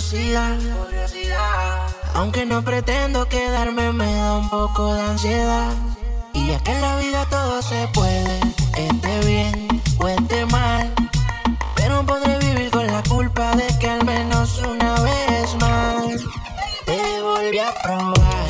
curiosidad. Aunque no pretendo quedarme, me da un poco de ansiedad. Y ya que en la vida todo se puede, esté bien o esté mal. Pero podré vivir con la culpa de que al menos una vez más te volví a probar.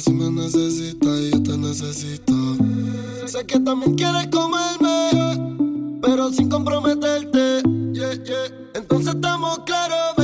si me necesitas y yo te necesito. Sé que también quieres comerme, pero sin comprometerte. Entonces estamos claros.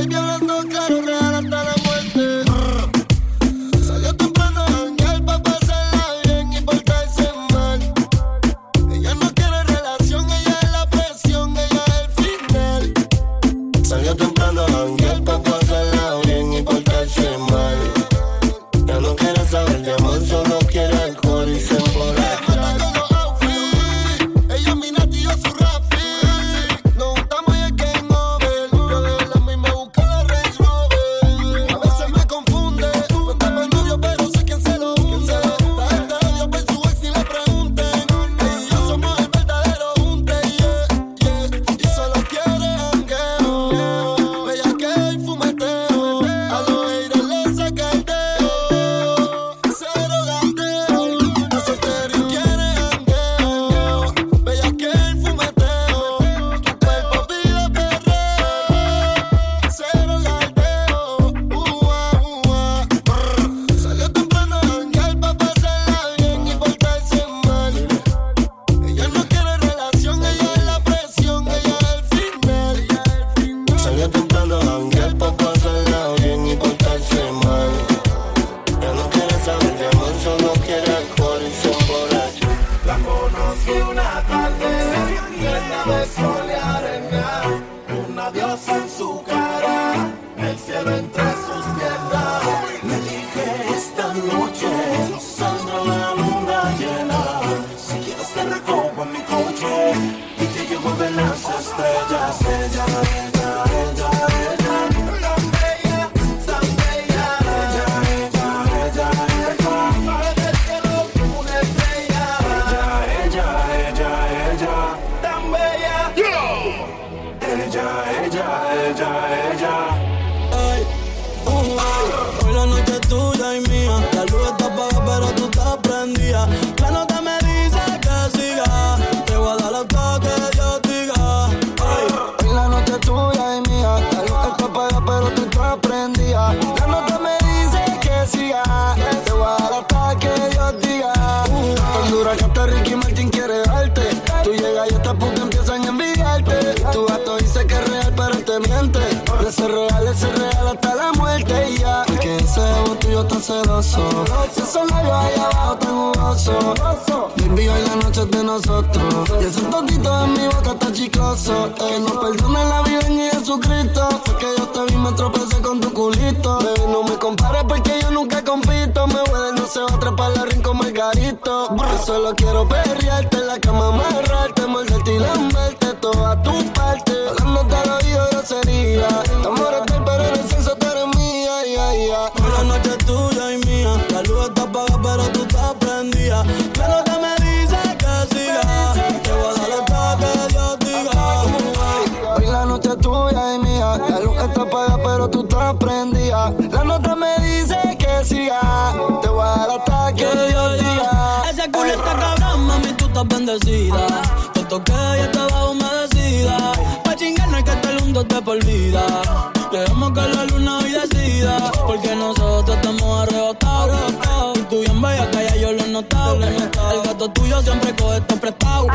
Lo tuyo siempre coge esto prestado.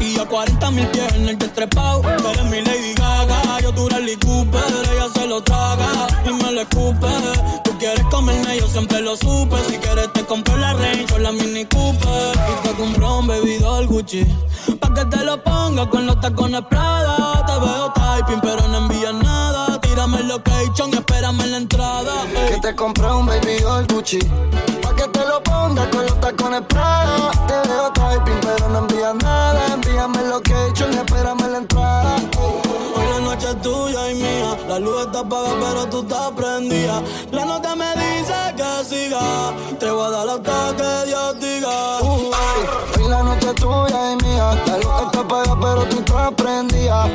Y yo 40 mil pies en el destrepao. Tú eres mi Lady Gaga, yo tu Rally Cooper. Ella se lo traga y me lo escupe. Tú quieres comerme, yo siempre lo supe. Si quieres te compro la Range o la Mini Cooper. Y te compro un bebido al Gucci. Pa' que te lo ponga con los tacones Prada. Te veo typing, pero no envías nada. Tírame el location y espérame la entrada te compré un baby doll Gucci. Pa' que te lo pongas con los tacones Prada. Te veo typing, pero no envías nada. Envíame lo que he hecho y espérame la entrada. Hoy la noche es tuya y mía. La luz está apagada, pero tú estás prendida. La nota me dice que siga. Te voy a dar hasta que Dios diga. Hoy la noche es tuya y mía. La luz está apagada, pero tú estás prendida.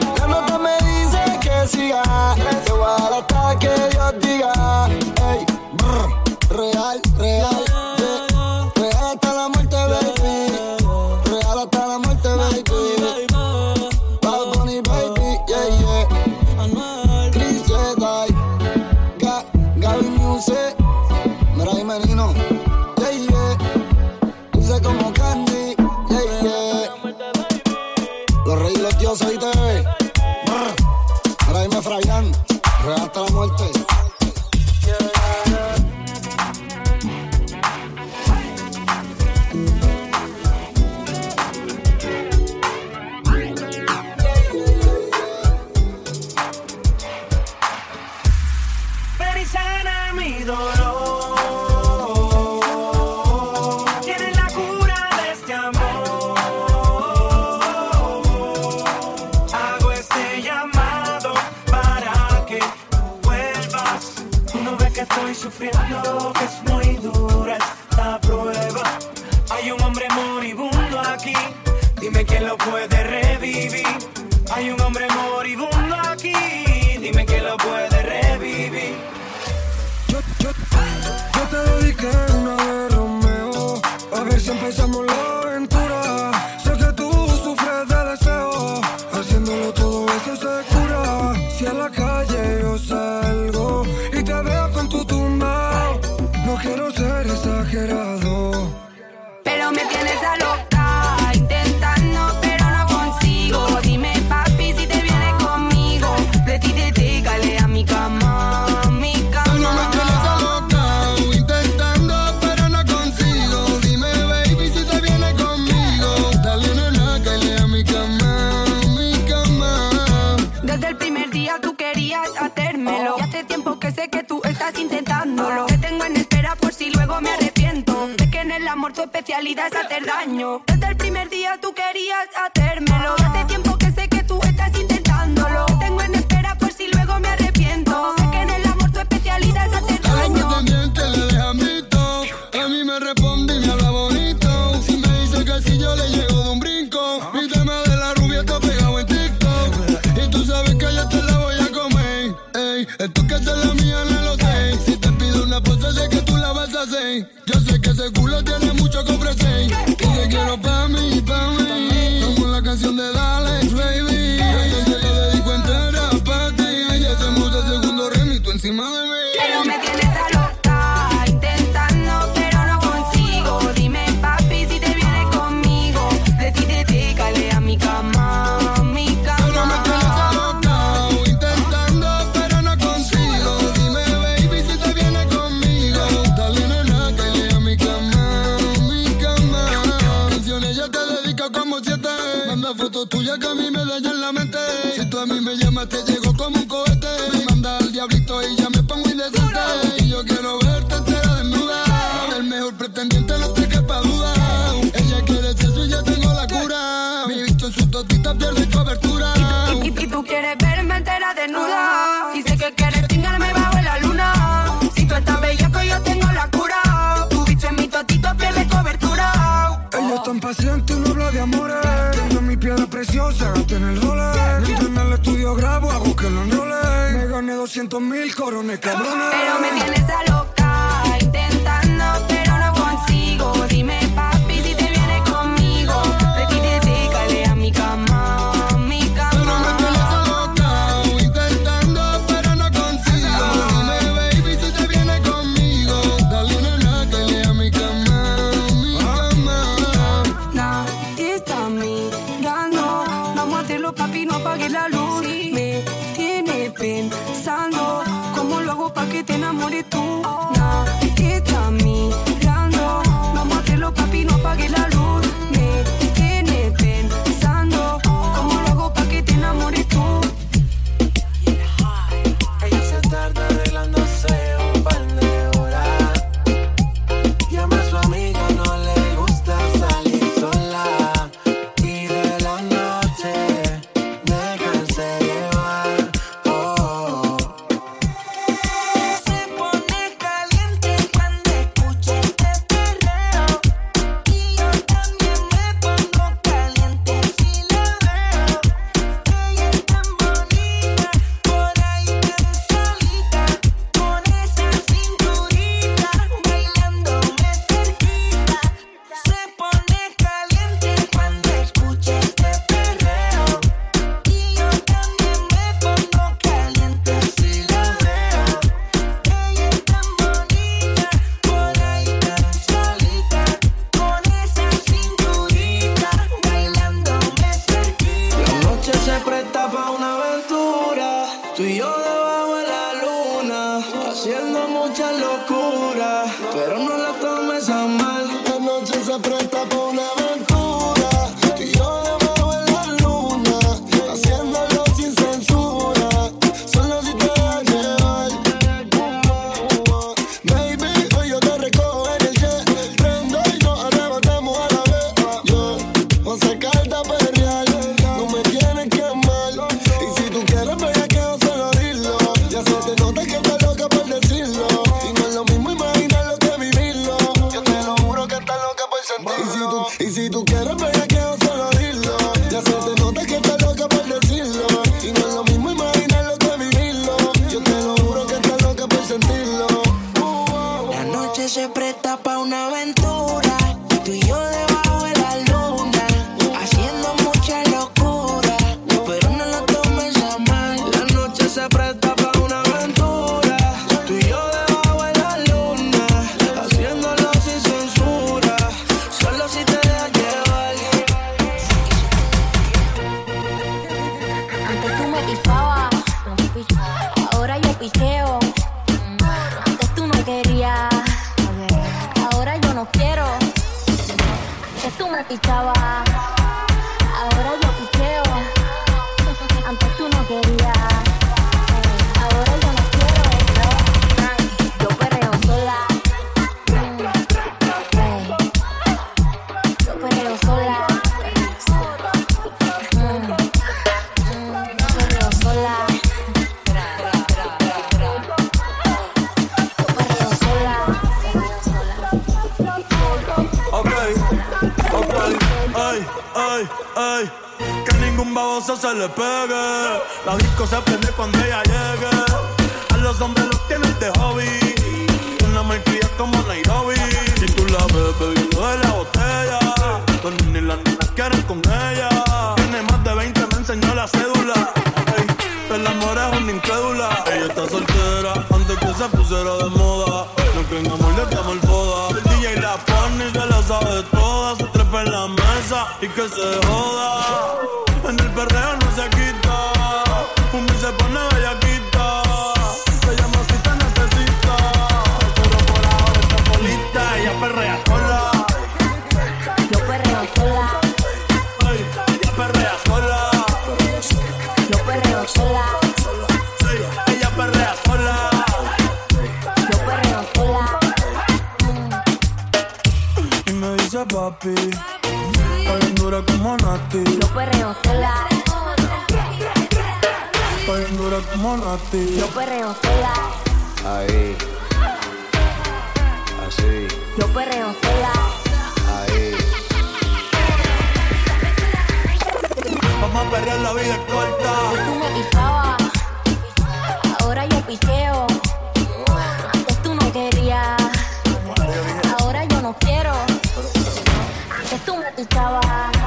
babosa se le pegue. La disco se prende cuando ella llegue. A los hombres los tienes de hobby. Una malcría como Nairobi. Si tú la ves bebiendo de la botella, los niños las niñas quieren con ella. Tiene más de 20, me enseñó la cédula. Ey, el amor es una incrédula. Ella está soltera antes que se pusiera de moda. No creen amor, le damos foda. El DJ la pone y la sabe toda. Se trepa en la mesa y que se joda. En el perreo no se quita. Un se pone bellaquita. Te llamo si te necesita. Pero por ahora está solita. Ella perrea sola. Yo perreo sola. Ay, ella perrea sola. Yo perreo sola. Sí, ella perrea sola. Yo perreo sola. Y me dice papi dura como Nati. Yo perreo sola. Está bien dura como Nati. Yo perreo sola. Ahí. Así. Yo perreo sola. Ahí. Vamos a perrear la vida corta. Tú me picabas. Ahora yo piqueo. Antes tú no querías. Ahora yo no quiero. Antes tú me picabas.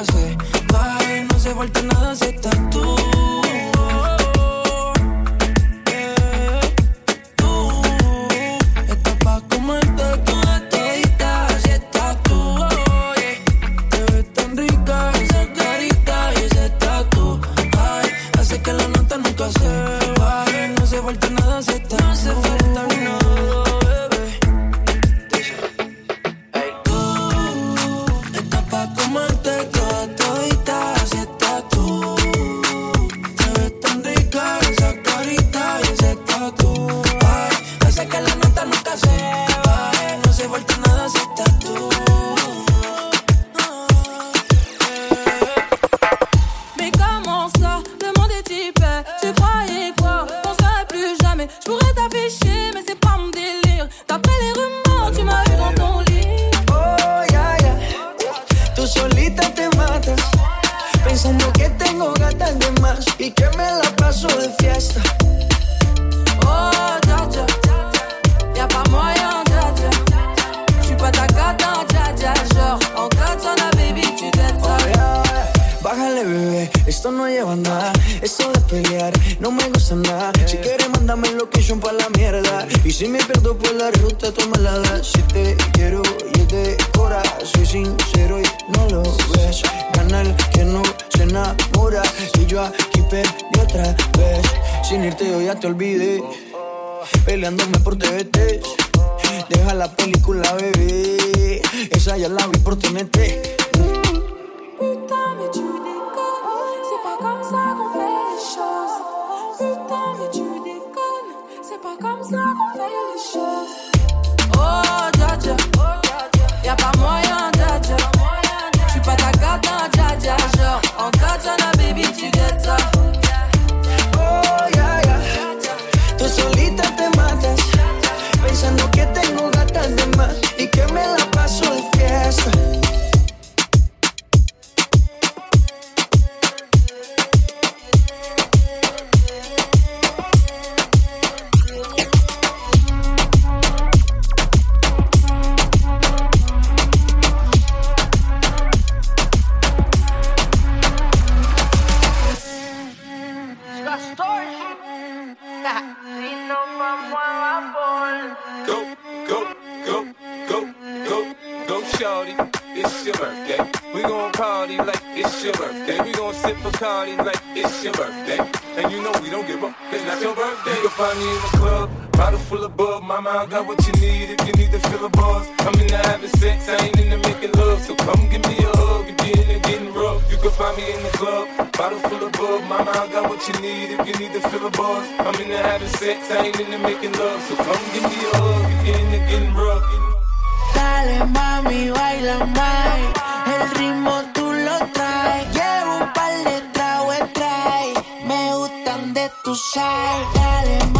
nunca no se falta nada. Se te olvidé. Peleándome por TVT. Deja la película, bebé. Esa ya la vi por TNT. Putain, mais tu déconnes. C'est pas comme ça qu'on fait les choses. Putain, mais tu déconnes. C'est pas comme ça qu'on fait les choses. Oh, Jaja. Y'a pas moyen. que me la paso de fiesta. Party like it's your birthday. And you know we don't give up, it's not your birthday. You can find me in the club, bottle full of bub. Mama, I got what you need if you need to fill a buzz. I'm into having sex, I ain't into making love. So come give me a hug if you're into getting rough. You can find me in the club, bottle full of bub. Mama, I got what you need if you need to fill a buzz. I'm into having sex, I ain't into making love. So come give me a hug if you're into getting rough. Dale mami, baila más. El ritmo tú lo traes. Tu side. Dale mami,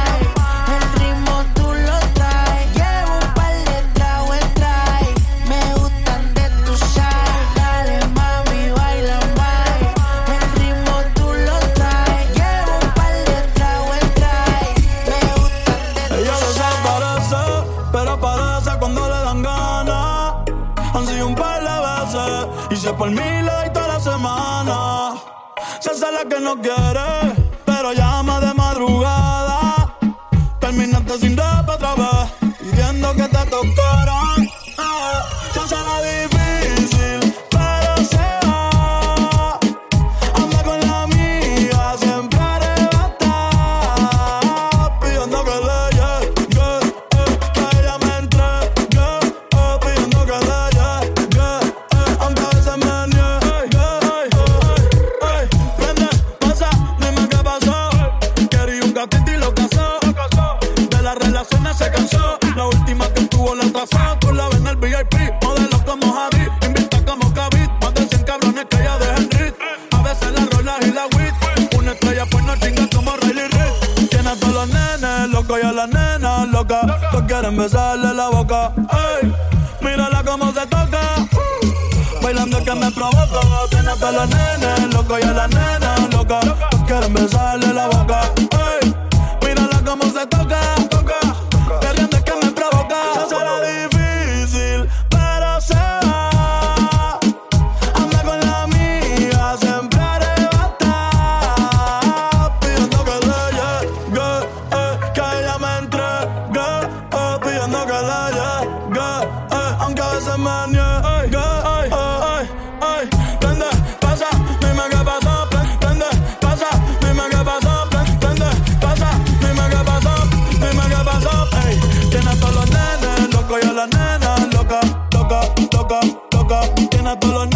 Y si por mí le toda la semana. Se hace la que no quiere, pero llama de madrugada. Terminaste sin rap otra vez, pidiendo que te tocaran. Ah, locos y a las nenas locas. Todos quieren besarle la boca. Mírala cómo se toca. es que me provoca. Se la difícil, pero se va. Con la amiga, siempre arrebatada. Pidiendo que eh, ella me eh, pidiendo que eh, aunque los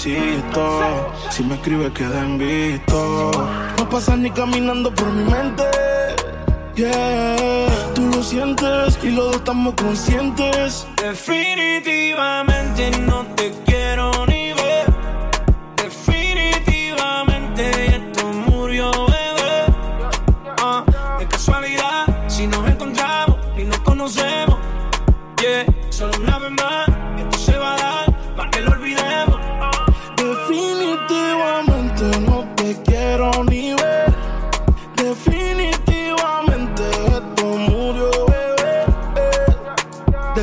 Si me escribes, queda en visto. No pasas ni caminando por mi mente. Yeah, tú lo sientes y los dos estamos conscientes. Definitivamente no te quiero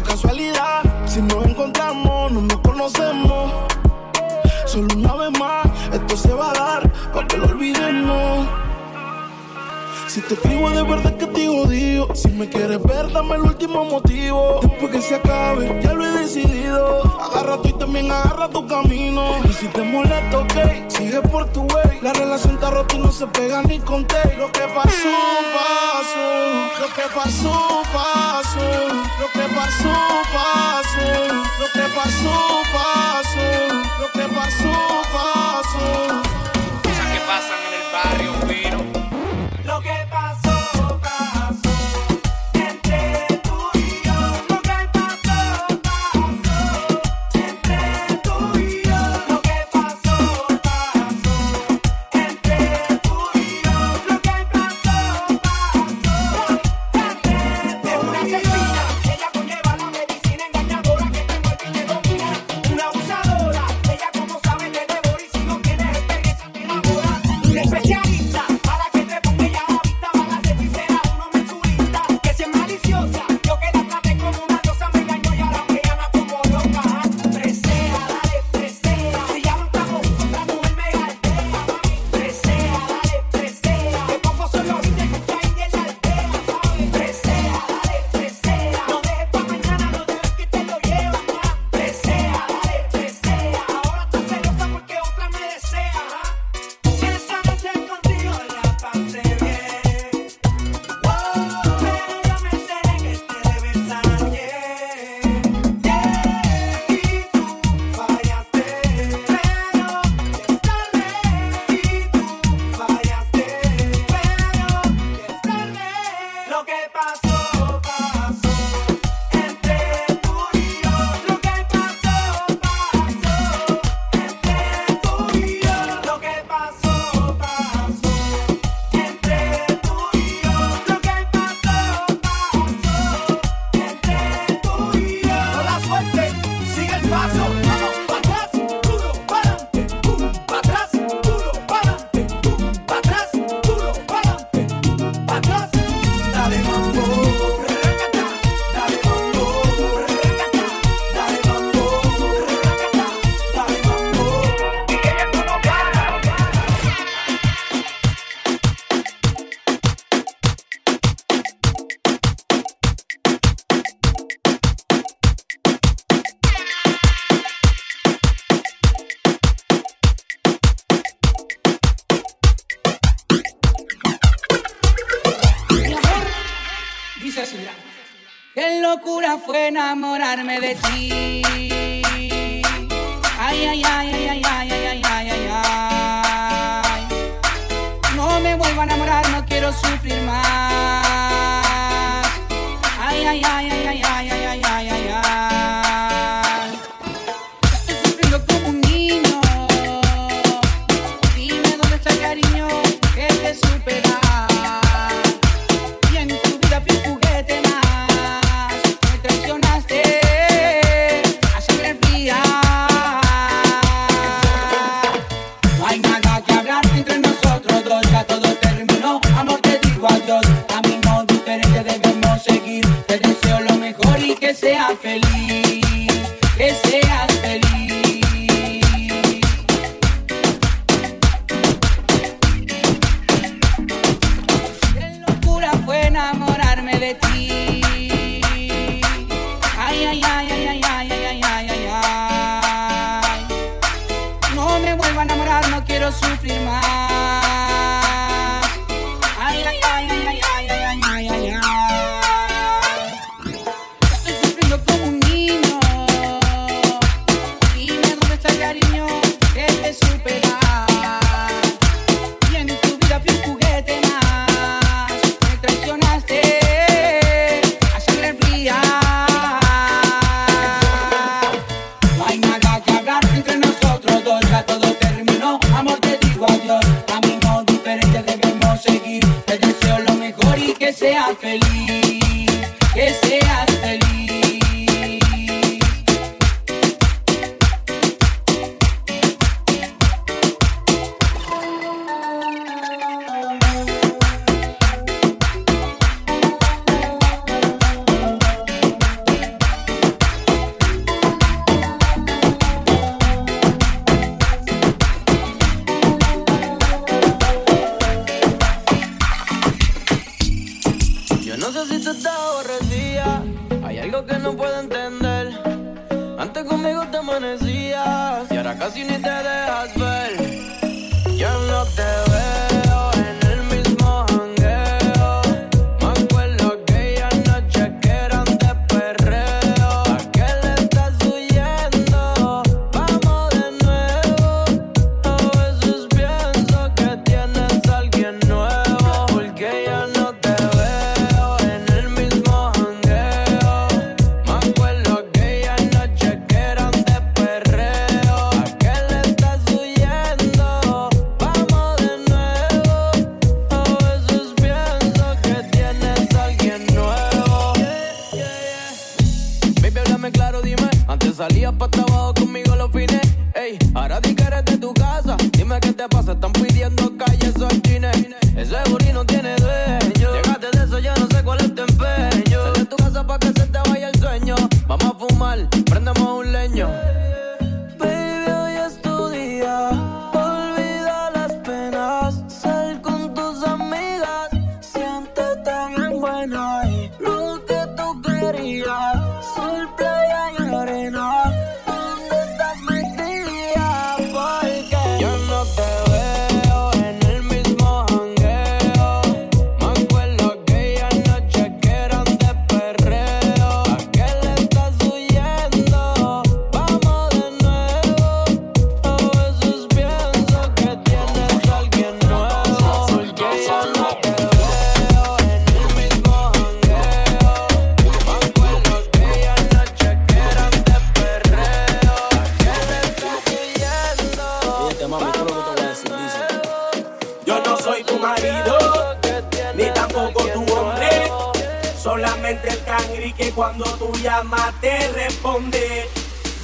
casualidad. Si nos encontramos, no nos conocemos. Solo una vez más Si te digo de verdad que te odio, si me quieres ver, dame el último motivo. Después que se acabe, ya lo he decidido. Agarra tú y también agarra tu camino. Y si te molesta, ok, sigue por tu way. La relación está rota y no se pega ni con te. Lo que pasó, pasó. Lo que pasó, pasó. Lo que pasó, pasó. Lo que pasó, pasó. Lo que pasó, pasó. Cosas que pasan en el barrio fino. dice así. Qué locura fue enamorarme de ti. Ay, ay, ay, ay, ay, ay, ay, ay, ay, ay. No me vuelvo a enamorar, no quiero sufrir más. Ay, ay, ay, ay, ay, ay.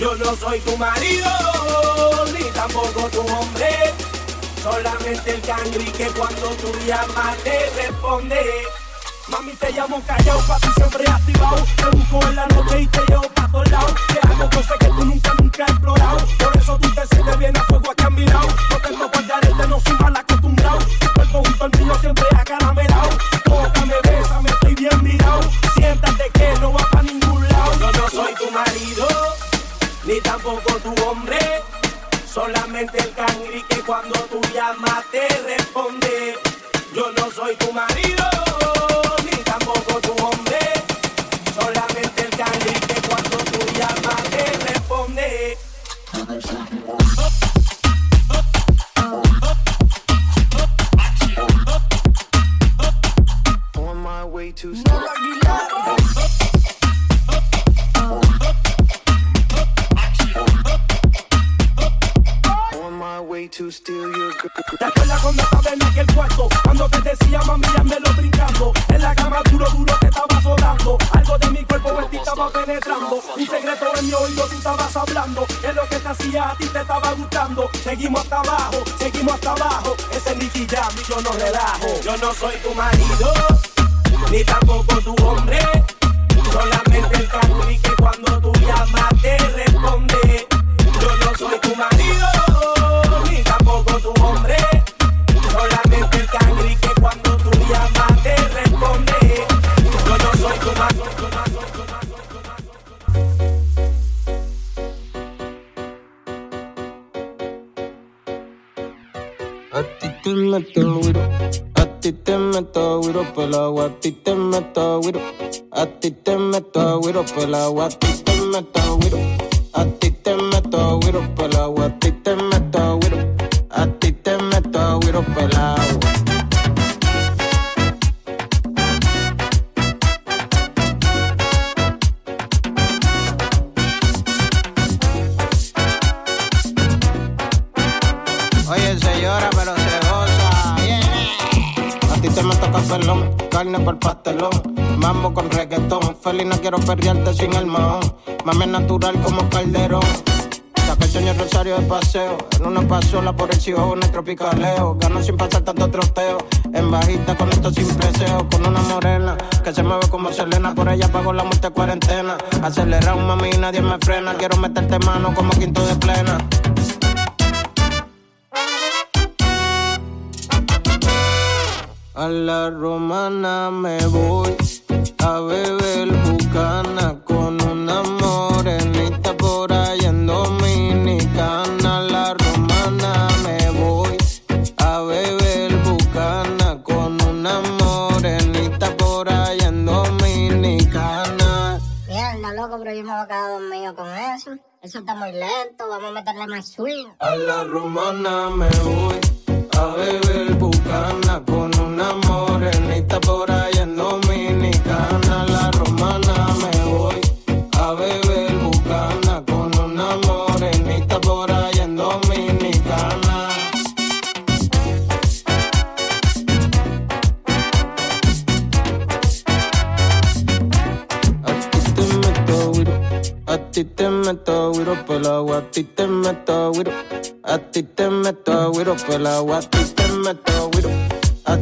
Yo no soy tu marido, ni tampoco tu hombre. Solamente el cangri que cuando tú llamas te responde. Mami, te llamo callao, pa' ti siempre activado. Te busco en la noche y te llevo pa' todos lados. Te hago cosas que tú nunca, nunca has explorado. Por eso tú te sientes bien a fuego aquí a mi lado. No tengo guardarete, no soy mal acostumbrado. Tu cuerpo junto al mío siempre acá. cuando güiro, a ti te meto güiro pelado, a ti te meto güiro, a ti te meto güiro quiero perrearte sin el mahón. Mame natural como calderón. Saca el señor Rosario de paseo. En una pasola por el en el tropicaleo. Gano sin pasar tanto troteo. En bajita con esto sin preseo. Con una morena que se mueve como Selena. Por ella pago la muerte cuarentena. Acelera un mami nadie me frena. Quiero meterte mano como quinto de plena. A la romana me voy a la romana me voy meto güiro pelado, a ti te meto a